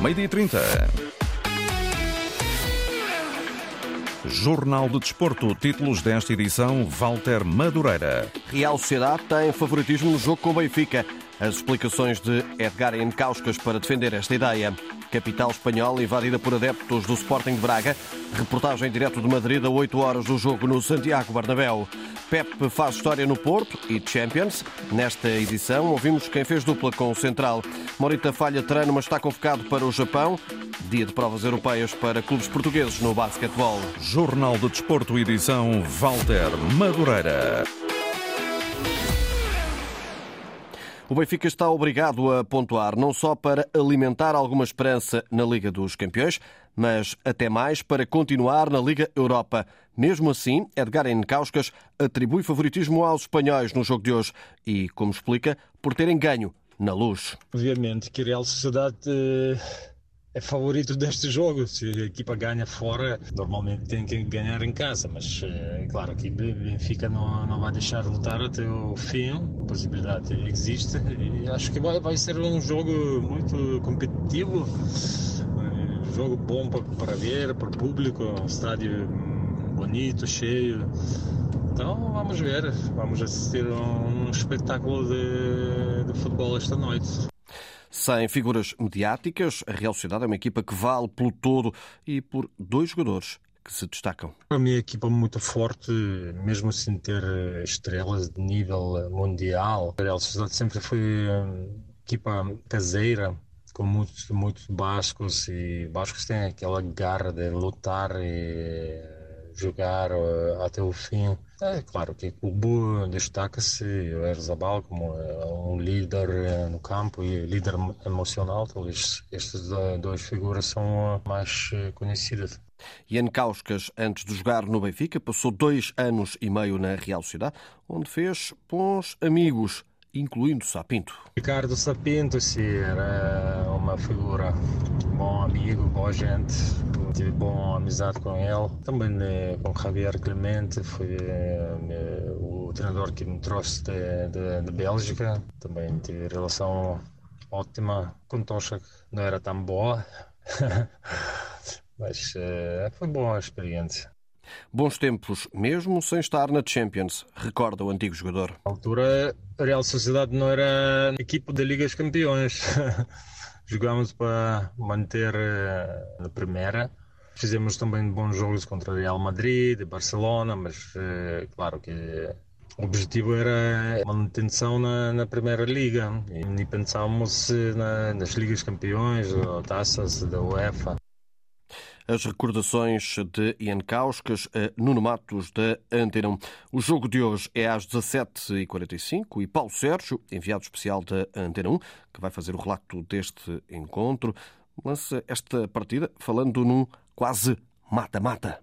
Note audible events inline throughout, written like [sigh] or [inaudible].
Meio-dia 30. Jornal de Desporto, títulos desta edição, Walter Madureira. Real Sociedade tem favoritismo no jogo com o Benfica. As explicações de Edgar Encauscas para defender esta ideia. Capital espanhola invadida por adeptos do Sporting de Braga. Reportagem direto de Madrid a 8 horas do jogo no Santiago Bernabéu. Pep faz história no Porto e Champions. Nesta edição ouvimos quem fez dupla com o Central. Morita falha treino, mas está convocado para o Japão. Dia de provas europeias para clubes portugueses no basquetebol. Jornal de Desporto, edição Walter Madureira. O Benfica está obrigado a pontuar, não só para alimentar alguma esperança na Liga dos Campeões, mas até mais para continuar na Liga Europa. Mesmo assim, Edgar Encauscas atribui favoritismo aos espanhóis no jogo de hoje e, como explica, por terem ganho na luz. Obviamente que a Real Sociedade é favorito deste jogo. Se a equipa ganha fora, normalmente tem que ganhar em casa, mas é claro que Benfica não, não vai deixar lutar até o fim. A possibilidade existe e acho que vai, vai ser um jogo muito competitivo. Um jogo bom para, para ver, para o público, um estádio bonito, cheio. Então vamos ver, vamos assistir a um espetáculo de, de futebol esta noite. Sem figuras mediáticas, a Real Sociedade é uma equipa que vale pelo todo e por dois jogadores que se destacam. Para mim, é uma equipa muito forte, mesmo sem ter estrelas de nível mundial. A Real Sociedade sempre foi uma equipa caseira, com muitos, muitos bascos, e bascos têm aquela garra de lutar e jogar eh, até o fim. É claro que o clube destaca-se o Erzabal como eh, um líder eh, no campo e líder emocional. Talvez estas duas figuras são mais conhecidas. Ian Kauskas, antes de jogar no Benfica, passou dois anos e meio na Real Sociedade, onde fez bons amigos, incluindo Sapinto. Ricardo Sapinto, sim, era uma figura bom amigo, boa gente, tive boa amizade com ele. Também né, com Javier Clemente, foi né, o treinador que me trouxe de, de, de Bélgica. Também tive relação ótima com Tocha, não era tão boa, [laughs] mas uh, foi boa a experiência. Bons tempos, mesmo sem estar na Champions, recorda o antigo jogador. Na altura, a Real Sociedade não era equipe da Liga dos Campeões. [laughs] Jogámos para manter na primeira. Fizemos também bons jogos contra Real Madrid, Barcelona, mas uh, claro que o objetivo era manutenção na, na Primeira Liga e pensávamos na, nas Ligas Campeões ou taças da UEFA. As recordações de Ian Kauskas a Nuno Matos da Antena 1. O jogo de hoje é às 17h45 e Paulo Sérgio, enviado especial da Antena 1, que vai fazer o relato deste encontro, lança esta partida falando num quase mata-mata.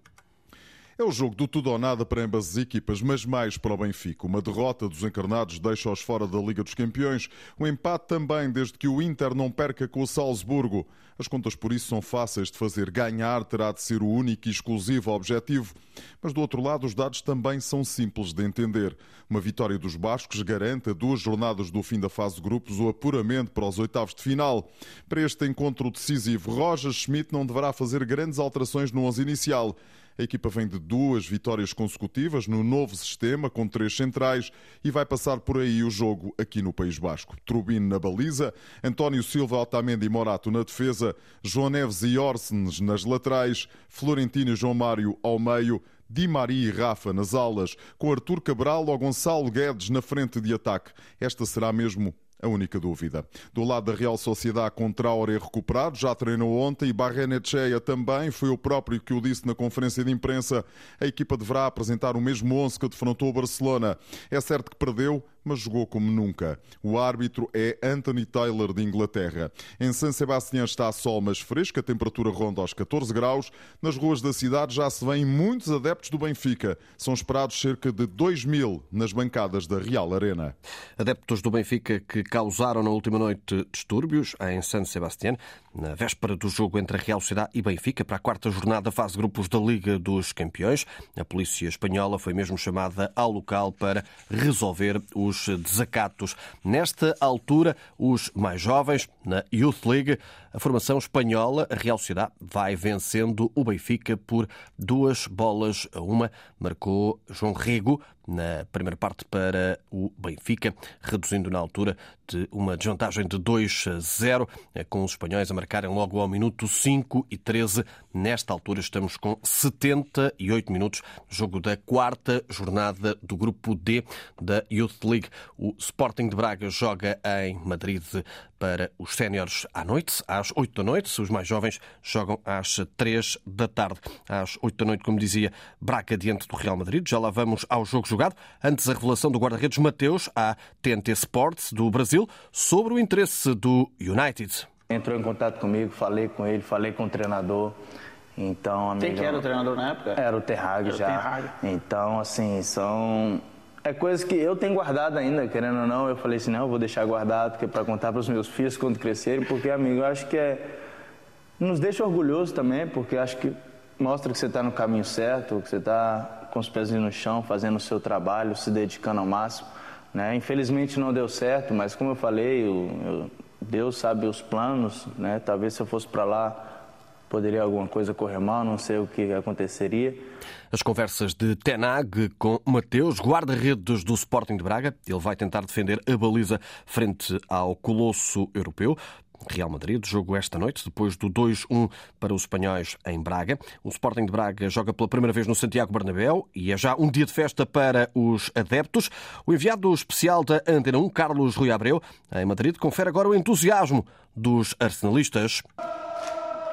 É o jogo do tudo ou nada para ambas as equipas, mas mais para o Benfica. Uma derrota dos encarnados deixa-os fora da Liga dos Campeões. Um empate também, desde que o Inter não perca com o Salzburgo. As contas por isso são fáceis de fazer. Ganhar terá de ser o único e exclusivo objetivo. Mas do outro lado, os dados também são simples de entender. Uma vitória dos Bascos garante a duas jornadas do fim da fase de grupos o apuramento para os oitavos de final. Para este encontro decisivo, Roger Schmidt não deverá fazer grandes alterações no 11 inicial. A equipa vem de duas vitórias consecutivas no novo sistema, com três centrais, e vai passar por aí o jogo aqui no País Basco. Trubino na baliza, António Silva, Otamendi e Morato na defesa, João Neves e Orsens nas laterais, Florentino e João Mário ao meio, Di Maria e Rafa nas alas, com Artur Cabral ou Gonçalo Guedes na frente de ataque. Esta será mesmo a única dúvida. Do lado da Real Sociedade, com Traoré recuperado, já treinou ontem e Barrenetcheia também, foi o próprio que o disse na conferência de imprensa. A equipa deverá apresentar o mesmo 11 que defrontou o Barcelona. É certo que perdeu, mas jogou como nunca. O árbitro é Anthony Taylor de Inglaterra. Em San Sebastián está sol, mas fresco, a temperatura ronda aos 14 graus. Nas ruas da cidade já se vêem muitos adeptos do Benfica. São esperados cerca de 2 mil nas bancadas da Real Arena. Adeptos do Benfica que causaram na última noite distúrbios em San Sebastián, na véspera do jogo entre a Real Sociedade e Benfica para a quarta jornada fase de grupos da Liga dos Campeões. A polícia espanhola foi mesmo chamada ao local para resolver os desacatos. Nesta altura, os mais jovens, na Youth League, a formação espanhola, a Real Sociedade, vai vencendo o Benfica por duas bolas a uma. Marcou João Rego na primeira parte para o Benfica, reduzindo na altura de uma desvantagem de 2 a 0, com os espanhóis a marcarem logo ao minuto 5 e 13. Nesta altura estamos com 78 minutos, jogo da quarta jornada do grupo D da Youth League. O Sporting de Braga joga em Madrid para os séniores à noite, 8 da noite. Os mais jovens jogam às 3 da tarde. Às 8 da noite, como dizia, Braga diante do Real Madrid. Já lá vamos ao jogo jogado. Antes, a revelação do guarda-redes Mateus à TNT Sports do Brasil sobre o interesse do United. Entrou em contato comigo, falei com ele, falei com o treinador. Então, Quem que era o treinador na época? Era o Terrag já. Então, assim, são é coisa que eu tenho guardado ainda, querendo ou não. Eu falei assim, não, eu vou deixar guardado porque é para contar para os meus filhos quando crescerem, porque amigo, eu acho que é nos deixa orgulhoso também, porque acho que mostra que você está no caminho certo, que você está com os pés no chão, fazendo o seu trabalho, se dedicando ao máximo. Né? Infelizmente não deu certo, mas como eu falei, eu, eu, Deus sabe os planos. Né? Talvez se eu fosse para lá poderia alguma coisa correr mal, não sei o que aconteceria. As conversas de Tenag com Mateus, guarda-redes do Sporting de Braga. Ele vai tentar defender a baliza frente ao colosso europeu. Real Madrid, jogo esta noite, depois do 2-1 para os espanhóis em Braga. O Sporting de Braga joga pela primeira vez no Santiago Bernabéu e é já um dia de festa para os adeptos. O enviado especial da Antena 1, Carlos Rui Abreu, em Madrid, confere agora o entusiasmo dos arsenalistas.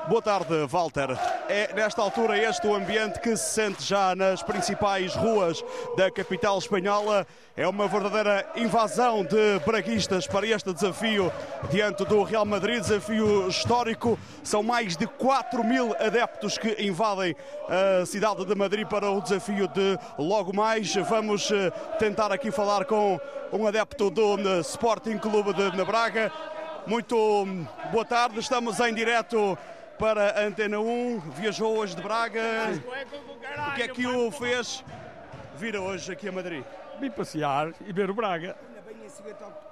Boa tarde, Walter. É nesta altura este o ambiente que se sente já nas principais ruas da capital espanhola. É uma verdadeira invasão de braguistas para este desafio diante do Real Madrid, desafio histórico. São mais de 4 mil adeptos que invadem a cidade de Madrid para o desafio de logo mais. Vamos eh, tentar aqui falar com um adepto do eh, Sporting Clube de Braga. Muito hum, boa tarde, estamos em direto para a Antena 1, viajou hoje de Braga. O que é que o fez vir hoje aqui a Madrid? Vim passear e ver o Braga.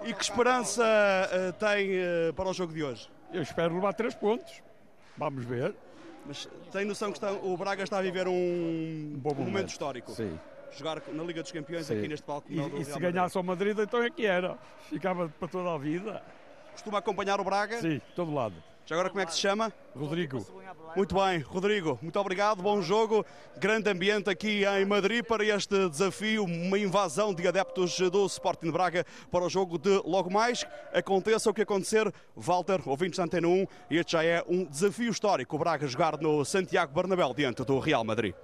E que esperança uh, tem uh, para o jogo de hoje? Eu espero levar três pontos. Vamos ver. Mas tem noção que está, o Braga está a viver um, um bom momento. momento histórico? Sim. Jogar na Liga dos Campeões Sim. aqui neste palco. E, e se ganhasse ao Madrid, então é que era. Ficava para toda a vida. Costuma acompanhar o Braga? Sim, todo lado. Já agora como é que se chama? Rodrigo. Muito bem, Rodrigo, muito obrigado, bom jogo. Grande ambiente aqui em Madrid para este desafio, uma invasão de adeptos do Sporting de Braga para o jogo de logo mais. Aconteça o que acontecer, Walter, ouvintes da Antena 1, este já é um desafio histórico. O Braga jogar no Santiago Bernabéu diante do Real Madrid.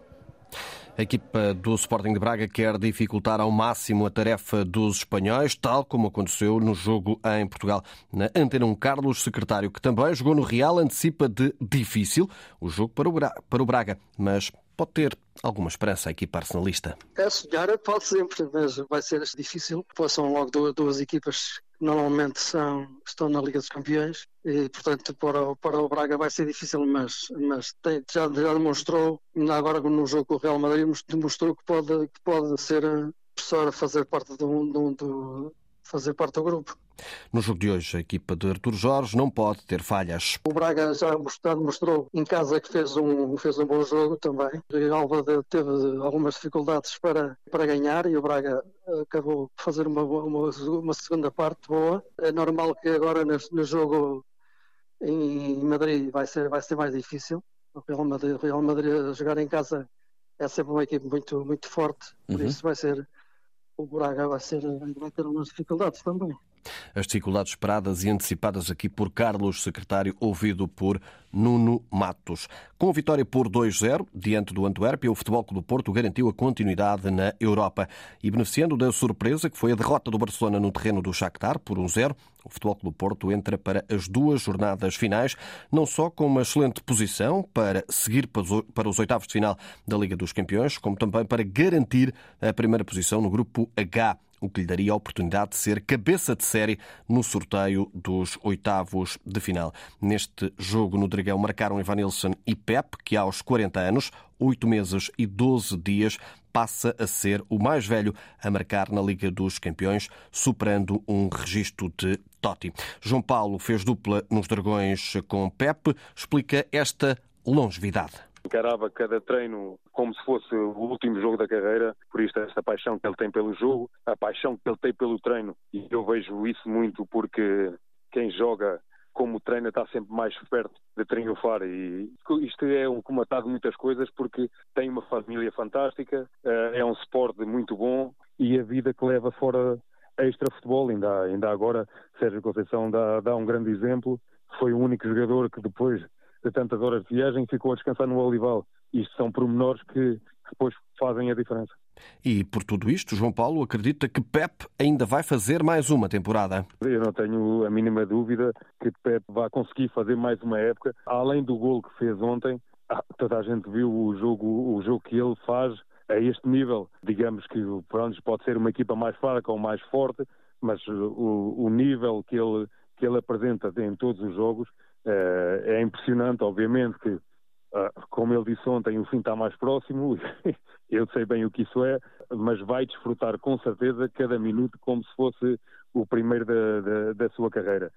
A equipa do Sporting de Braga quer dificultar ao máximo a tarefa dos espanhóis, tal como aconteceu no jogo em Portugal. Na Antena 1, Carlos, secretário, que também jogou no Real, antecipa de difícil o jogo para o Braga, mas pode ter alguma esperança a equipa arsenalista? É sonhar, pode sempre, mas vai ser difícil. São logo duas, equipas normalmente são, estão na Liga dos Campeões e, portanto, para o, para o Braga vai ser difícil, mas, mas tem, já, já demonstrou, agora no jogo com o Real Madrid, demonstrou que pode, que pode ser professor a fazer parte do, fazer parte do grupo. No jogo de hoje, a equipa de Artur Jorge não pode ter falhas. O Braga já mostrou em casa que fez um, fez um bom jogo também. O Alva teve algumas dificuldades para, para ganhar e o Braga acabou por fazer uma, uma, uma segunda parte boa. É normal que agora no jogo em Madrid vai ser, vai ser mais difícil. O Real Madrid, Real Madrid jogar em casa é sempre uma equipe muito, muito forte, por uhum. isso vai ser o Braga vai, ser, vai ter umas dificuldades também. As dificuldades esperadas e antecipadas aqui por Carlos, secretário, ouvido por Nuno Matos. Com a vitória por 2-0 diante do Antuérpia, o Futebol Clube do Porto garantiu a continuidade na Europa e beneficiando da surpresa que foi a derrota do Barcelona no terreno do Shakhtar por 1-0, o Futebol Clube do Porto entra para as duas jornadas finais, não só com uma excelente posição para seguir para os oitavos de final da Liga dos Campeões, como também para garantir a primeira posição no grupo H o que lhe daria a oportunidade de ser cabeça de série no sorteio dos oitavos de final. Neste jogo no Dragão marcaram Evanilson e Pep, que aos 40 anos, 8 meses e 12 dias, passa a ser o mais velho a marcar na Liga dos Campeões, superando um registro de Totti. João Paulo fez dupla nos Dragões com Pepe, explica esta longevidade. Encarava cada treino como se fosse o último jogo da carreira, por isso esta paixão que ele tem pelo jogo, a paixão que ele tem pelo treino. E eu vejo isso muito porque quem joga como treina está sempre mais perto de triunfar e isto é um comatado de muitas coisas porque tem uma família fantástica, eh, é um esporte muito bom e a vida que leva fora extra futebol, ainda, ainda agora Sérgio Conceição dá, dá um grande exemplo, foi o único jogador que depois de tantas horas de viagem ficou a descansar no Olival. Isto são pormenores que depois fazem a diferença. E por tudo isto, João Paulo acredita que Pep ainda vai fazer mais uma temporada. Eu não tenho a mínima dúvida que Pep vai conseguir fazer mais uma época. Além do gol que fez ontem, ah, toda a gente viu o jogo, o jogo que ele faz a este nível. Digamos que pronto, pode ser uma equipa mais fraca ou mais forte, mas o, o nível que ele, que ele apresenta em todos os jogos é, é impressionante, obviamente, que ah, como ele disse ontem, o fim está mais próximo, [laughs] eu sei bem o que isso é, mas vai desfrutar com certeza cada minuto como se fosse o primeiro da, da, da sua carreira.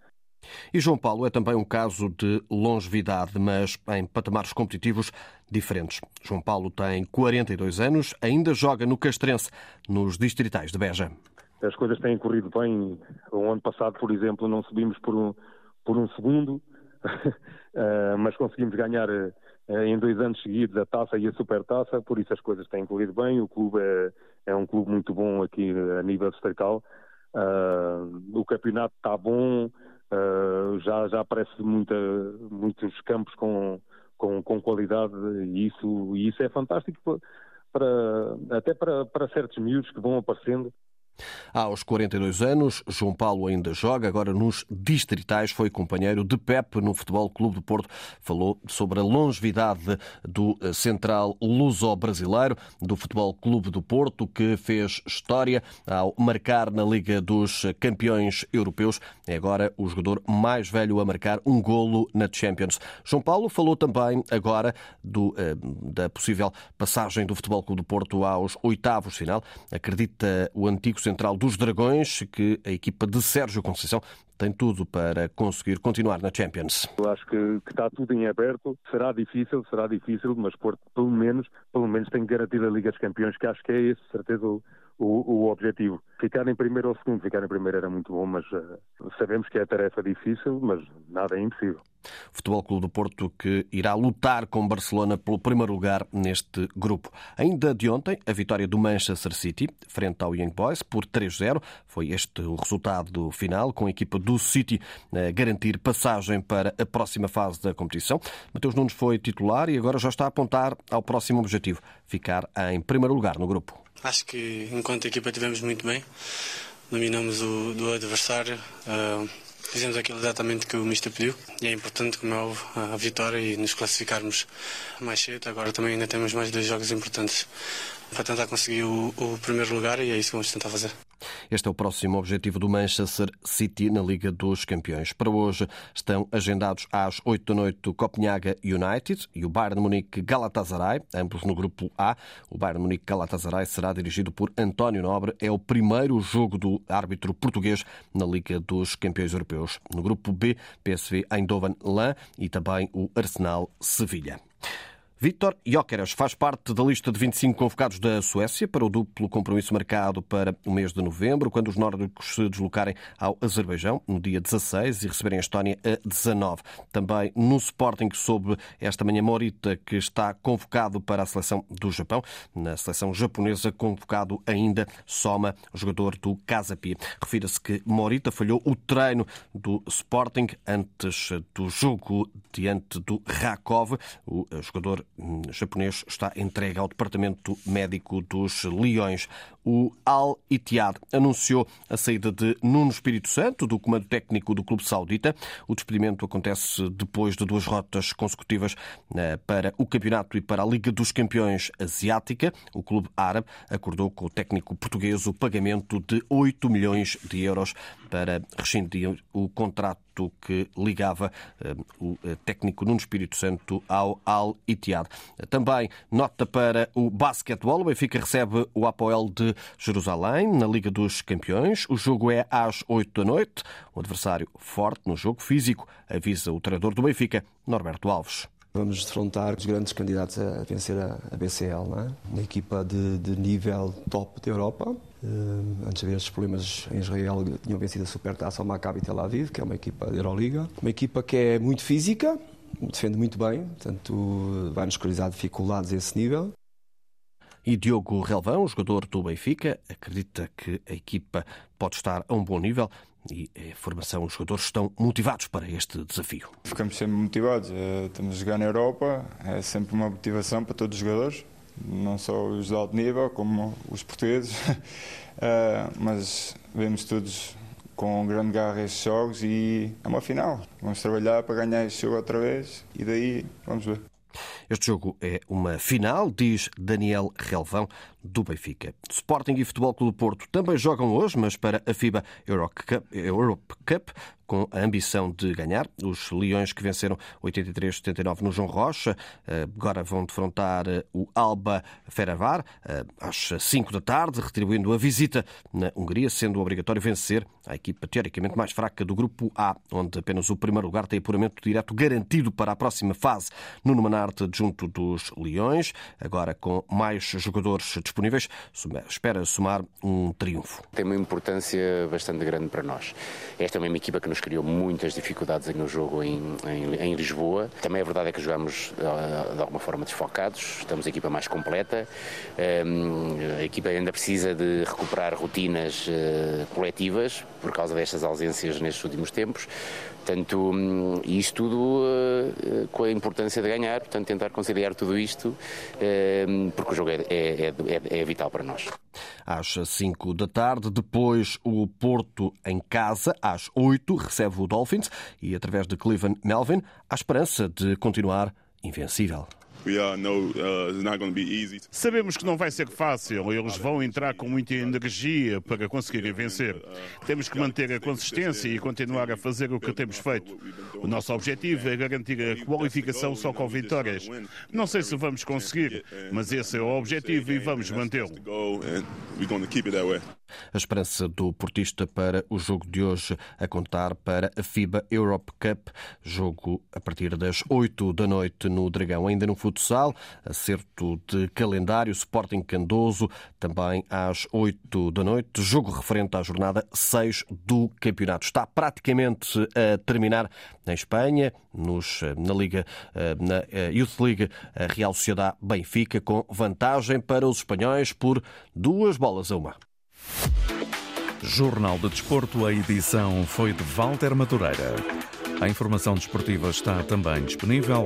E João Paulo é também um caso de longevidade, mas em patamares competitivos diferentes. João Paulo tem 42 anos, ainda joga no Castrense, nos distritais de Beja. As coisas têm corrido bem. O ano passado, por exemplo, não subimos por um, por um segundo, ah, [laughs] mas conseguimos ganhar eh, em dois anos seguidos a taça e a supertaça, por isso as coisas têm corrido bem. O clube é, é um clube muito bom aqui a nível distrital. Uh, o campeonato está bom, uh, já, já aparece muita, muitos campos com, com, com qualidade e isso, e isso é fantástico para, até para, para certos miúdos que vão aparecendo aos 42 anos, João Paulo ainda joga, agora nos distritais, foi companheiro de Pepe no Futebol Clube do Porto. Falou sobre a longevidade do eh, central luso-brasileiro do Futebol Clube do Porto, que fez história ao marcar na Liga dos Campeões Europeus. É agora o jogador mais velho a marcar um golo na Champions. João Paulo falou também agora do, eh, da possível passagem do Futebol Clube do Porto aos oitavos final. Acredita o antigo central dos Dragões, que a equipa de Sérgio Conceição tem tudo para conseguir continuar na Champions. Eu acho que, que, está tudo em aberto. Será difícil, será difícil, mas por, pelo menos, pelo menos tem que garantir a Liga dos Campeões, que acho que é esse, certeza, o, o, objetivo. Ficar em primeiro ou segundo, ficar em primeiro era muito bom, mas uh, sabemos que é tarefa difícil, mas nada é impossível. Futebol Clube do Porto que irá lutar com Barcelona pelo primeiro lugar neste grupo. Ainda de ontem, a vitória do Manchester City frente ao Young Boys por 3-0. Foi este o resultado final, com a equipa do City a garantir passagem para a próxima fase da competição. Mateus Nunes foi titular e agora já está a apontar ao próximo objetivo, ficar em primeiro lugar no grupo. Acho que enquanto equipa tivemos muito bem, dominamos o do adversário. Uh Fizemos aquilo exatamente que o Mister pediu e é importante, como é óbvio, a vitória e nos classificarmos mais cedo. Agora também ainda temos mais dois jogos importantes para tentar conseguir o, o primeiro lugar e é isso que vamos tentar fazer. Este é o próximo objetivo do Manchester City na Liga dos Campeões. Para hoje estão agendados às 8 da noite o Copenhaga United e o Bayern Munique Galatasaray, ambos no grupo A. O Bayern Munique Galatasaray será dirigido por António Nobre. É o primeiro jogo do árbitro português na Liga dos Campeões Europeus. No grupo B, PSV Eindhoven-Lan e também o Arsenal Sevilha. Vítor Jóqueras faz parte da lista de 25 convocados da Suécia para o duplo compromisso marcado para o mês de novembro, quando os nórdicos se deslocarem ao Azerbaijão no dia 16 e receberem a Estónia a 19. Também no Sporting soube esta manhã Morita que está convocado para a seleção do Japão. Na seleção japonesa convocado ainda Soma, jogador do Casa Pia. Refira-se que Morita falhou o treino do Sporting antes do jogo diante do Rakov, o jogador japonês está entregue ao Departamento Médico dos Leões. O Al Ittihad anunciou a saída de Nuno Espírito Santo do comando técnico do clube saudita. O despedimento acontece depois de duas rotas consecutivas eh, para o campeonato e para a Liga dos Campeões Asiática. O clube árabe acordou com o técnico português o pagamento de 8 milhões de euros para rescindir o contrato que ligava eh, o eh, técnico Nuno Espírito Santo ao Al Ittihad. Também nota para o basquetebol. O Benfica recebe o Apoel de Jerusalém na Liga dos Campeões. O jogo é às 8 da noite. O adversário forte no jogo físico, avisa o treinador do Benfica, Norberto Alves. Vamos defrontar os grandes candidatos a vencer a BCL, não é? Uma equipa de, de nível top da Europa. Uh, antes de haver estes problemas em Israel, tinham vencido a Supertaça ao Maccabi Tel Aviv, que é uma equipa da Euroliga. Uma equipa que é muito física, defende muito bem, portanto vai-nos causar dificuldades a esse nível. E Diogo Relvão, jogador do Benfica, acredita que a equipa pode estar a um bom nível e a formação, os jogadores estão motivados para este desafio. Ficamos sempre motivados. Eh, estamos a jogar na Europa, é sempre uma motivação para todos os jogadores, não só os de alto nível, como os portugueses. [laughs] Eh, mas vemos todos com grande garra estes jogos e é uma final. Vamos trabalhar para ganhar este jogo outra vez e daí vamos ver. Este jogo é uma final, diz Daniel Relvão, do Benfica. Sporting e Futebol Clube Porto também jogam hoje, mas para a FIBA Europe Cup, com a ambição de ganhar. Os Leões que venceram 83-79 no João Rocha agora vão defrontar o Alba Feravar às 5 da tarde, retribuindo a visita na Hungria, sendo obrigatório vencer a equipa teoricamente mais fraca do grupo A, onde apenas o primeiro lugar tem apuramento direto garantido para a próxima fase. Nuno Manarte junto dos Leões, agora com mais jogadores disponíveis disponíveis, espera somar um triunfo. Tem uma importância bastante grande para nós. Esta é uma equipa que nos criou muitas dificuldades no jogo em, em, em Lisboa. Também a verdade é que jogamos ah, de alguma forma desfocados, estamos a equipa mais completa. A equipa ainda precisa de recuperar rotinas ah, coletivas por causa destas ausências nestes últimos tempos. Portanto, hum, isto tudo uh, com a importância de ganhar, portanto, tentar conciliar tudo isto, uh, porque o jogo é, é, é, é, vital para nós. Às 5 da tarde, depois o Porto em casa, às 8, recebe o Dolphins e, através de Cleveland Melvin, há esperança de continuar invencível. Uh, Sabemos que não vai ser fácil, eles vão entrar com muita energia para conseguirem vencer. Temos que manter a consistência e continuar a fazer o que temos feito. O nosso objetivo é garantir a qualificação só com vitórias. Não sei se vamos conseguir, mas esse é o objetivo e vamos mantê-lo. A esperança do portista para o jogo de hoje a contar para a FIBA Europe Cup, jogo a partir das 8 da noite no Dragão. Ainda no futsal, acerto de calendário, Sporting Candoso, também às 8 da noite, jogo referente à jornada 6 do campeonato. Está praticamente a terminar em Espanha, nos, na Liga, na Youth League, a Real Sociedade Benfica, com vantagem para os espanhóis por duas bolas a uma. Jornal de Desporto, a edição foi de Walter Madureira. A informação desportiva está também disponível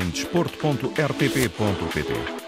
em desporto.rtp.pt.